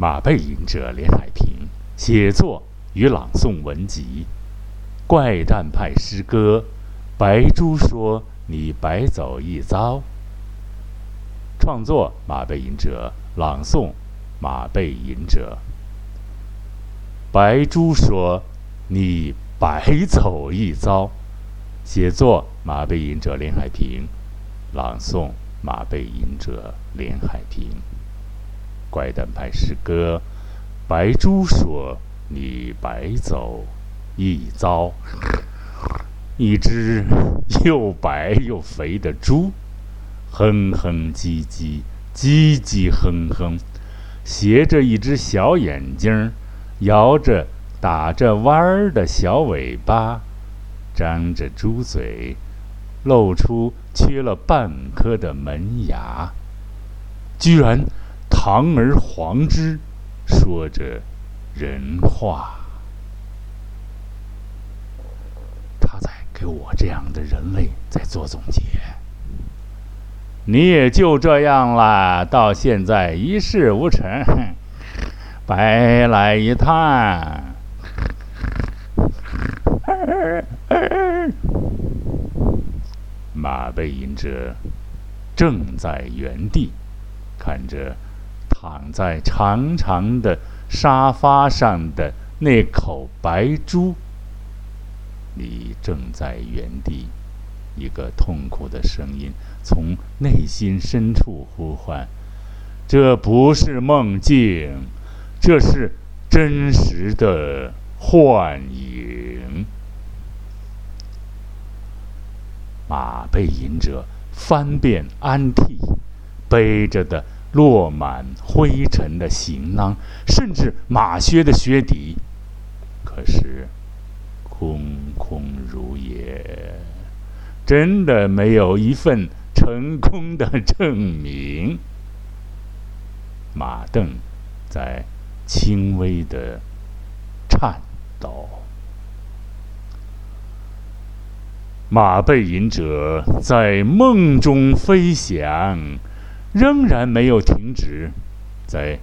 马背吟者连海平写作与朗诵文集，怪诞派诗歌。白猪说：“你白走一遭。”创作马背吟者，朗诵马背吟者。白猪说：“你白走一遭。”写作马背吟者连海平，朗诵马背吟者连海平。怪诞派诗歌，白猪说：“你白走一遭。”一只又白又肥的猪，哼哼唧唧，唧唧哼哼，斜着一只小眼睛，摇着打着弯儿的小尾巴，张着猪嘴，露出缺了半颗的门牙，居然堂而皇之说着人话。他在给我这样的人类在做总结，你也就这样了，到现在一事无成，白来一趟。马背吟者正在原地看着躺在长长的沙发上的那口白猪。你正在原地，一个痛苦的声音从内心深处呼唤：“这不是梦境，这是真实的幻影。”马背吟者翻遍安替，背着的落满灰尘的行囊，甚至马靴的靴底，可是。空空如也，真的没有一份成功的证明。马镫在轻微的颤抖，马背吟者在梦中飞翔，仍然没有停止，在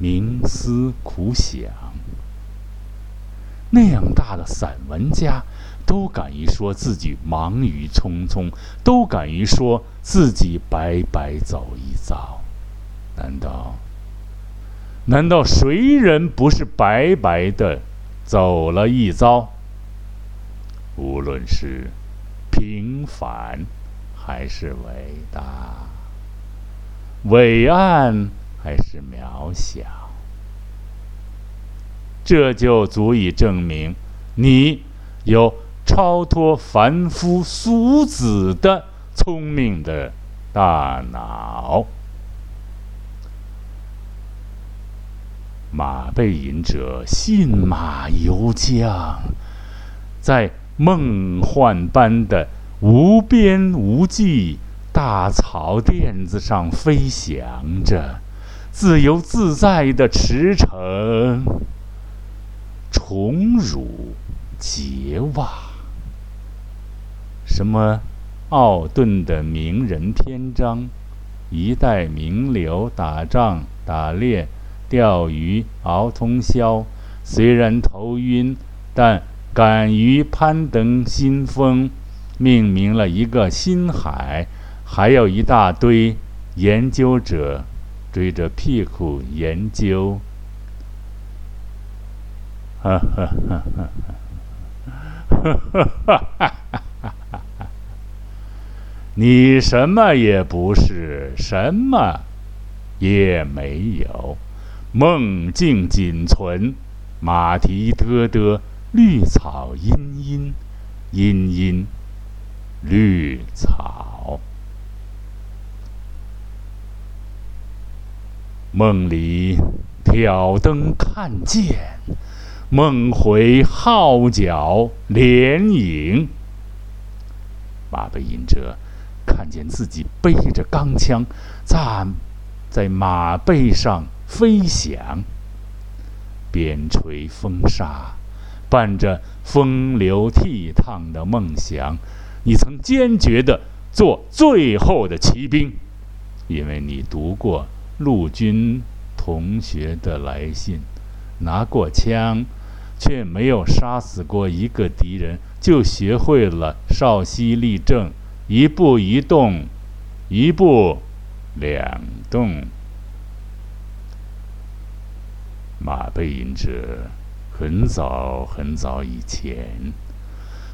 冥思苦想。那样大的散文家，都敢于说自己忙于匆匆，都敢于说自己白白走一遭。难道？难道谁人不是白白的走了一遭？无论是平凡，还是伟大，伟岸还是渺小。这就足以证明，你有超脱凡夫俗子的聪明的大脑。马背吟者信马由缰，在梦幻般的无边无际大草垫子上飞翔着，自由自在的驰骋。宠辱桀骜，什么奥顿的名人篇章，一代名流打仗打猎、钓鱼熬通宵，虽然头晕，但敢于攀登新峰，命名了一个新海，还有一大堆研究者追着屁股研究。哈哈哈哈哈！哈你什么也不是，什么也没有，梦境仅存，马蹄嘚嘚，绿草茵茵，茵茵绿草，梦里挑灯看剑。梦回号角连营，马背吟者看见自己背着钢枪，在在马背上飞翔，边吹风沙，伴着风流倜傥的梦想。你曾坚决的做最后的骑兵，因为你读过陆军同学的来信，拿过枪，却没有杀死过一个敌人，就学会了稍息立正，一步一动，一步两动。马背影者很早很早以前，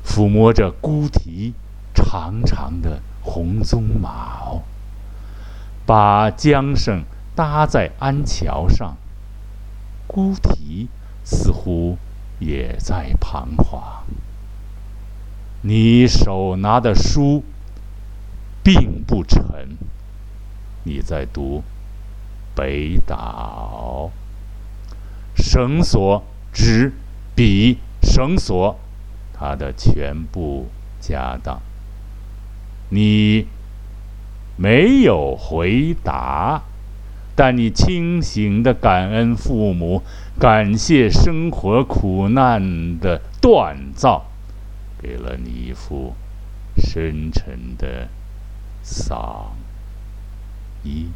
抚摸着孤蹄长长的红鬃毛，把缰绳。搭在鞍桥上，孤蹄似乎也在彷徨。你手拿的书并不沉，你在读《北岛》。绳索、纸、笔、绳索，他的全部家当。你没有回答。但你清醒的感恩父母，感谢生活苦难的锻造，给了你一副深沉的嗓音。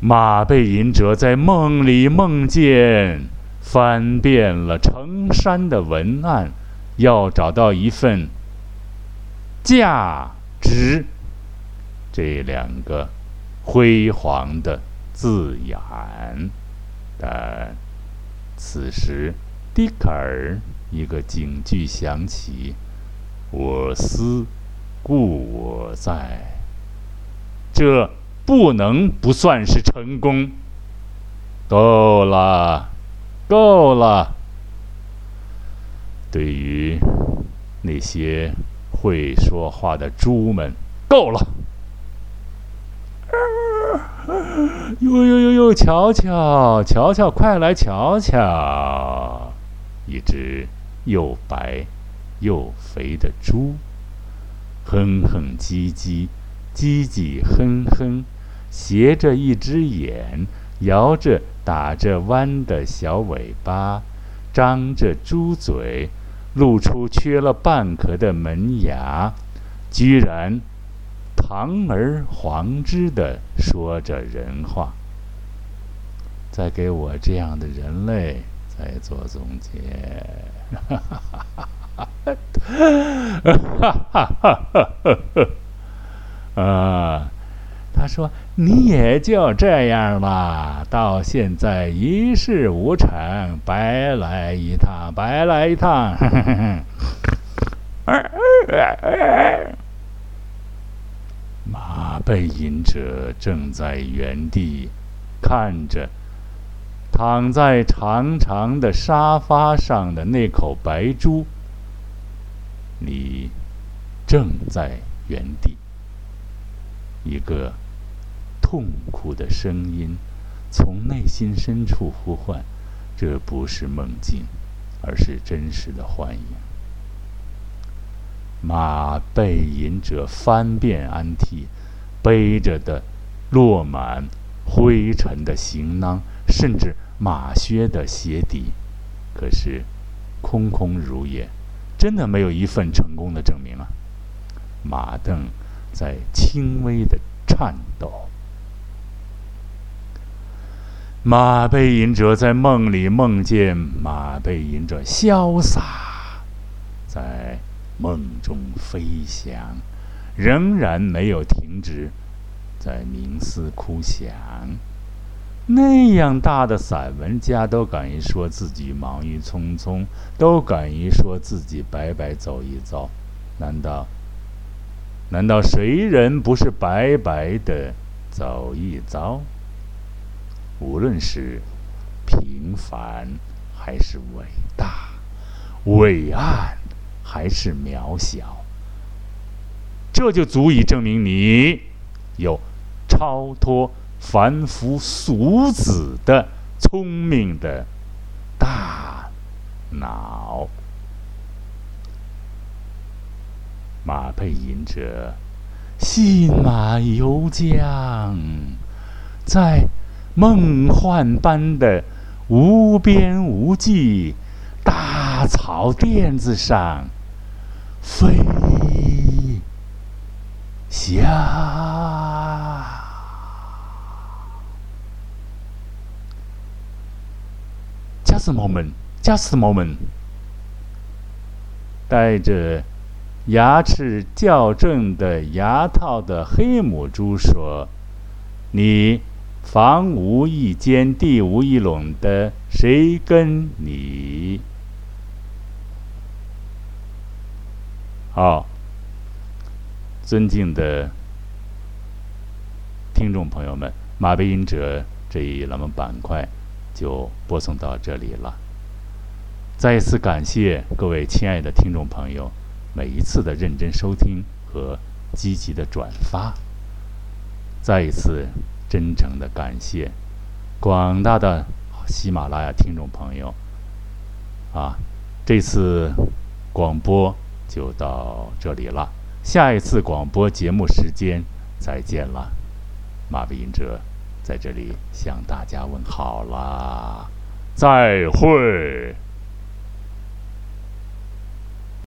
马背吟者在梦里梦见，翻遍了成山的文案，要找到一份价值。这两个辉煌的字眼，但此时笛卡尔一个警句响起：“我思故我在。”这不能不算是成功。够了，够了。对于那些会说话的猪们，够了。哟哟哟哟！瞧瞧，瞧瞧，快来瞧瞧！一只又白又肥的猪，哼哼唧唧，唧唧哼哼，斜着一只眼，摇着打着弯的小尾巴，张着猪嘴，露出缺了半颗的门牙，居然。堂而皇之的说着人话，在给我这样的人类在做总结。啊，他说你也就这样吧，到现在一事无成，白来一趟，白来一趟。背吟者正在原地看着躺在长长的沙发上的那口白猪。你正在原地。一个痛苦的声音从内心深处呼唤：“这不是梦境，而是真实的幻影。”马背吟者翻遍鞍梯，背着的落满灰尘的行囊，甚至马靴的鞋底，可是空空如也，真的没有一份成功的证明啊！马镫在轻微的颤抖。马背吟者在梦里梦见马背吟者潇洒，在。梦中飞翔，仍然没有停止，在冥思苦想。那样大的散文家都敢于说自己忙于匆匆，都敢于说自己白白走一遭，难道？难道谁人不是白白的走一遭？无论是平凡还是伟大，伟岸。还是渺小，这就足以证明你有超脱凡夫俗子的聪明的大脑。马背吟者，信马由缰，在梦幻般的无边无际大草甸子上。飞下 just moment just moment 带着牙齿矫正的牙套的黑母猪说你房无一间地无一垄的谁跟你？好尊敬的听众朋友们，马背音者这一栏目板块就播送到这里了。再一次感谢各位亲爱的听众朋友每一次的认真收听和积极的转发。再一次真诚的感谢广大的喜马拉雅听众朋友。啊，这次广播就到这里了，下一次广播节目时间再见了。马背音哲在这里向大家问好啦，再会。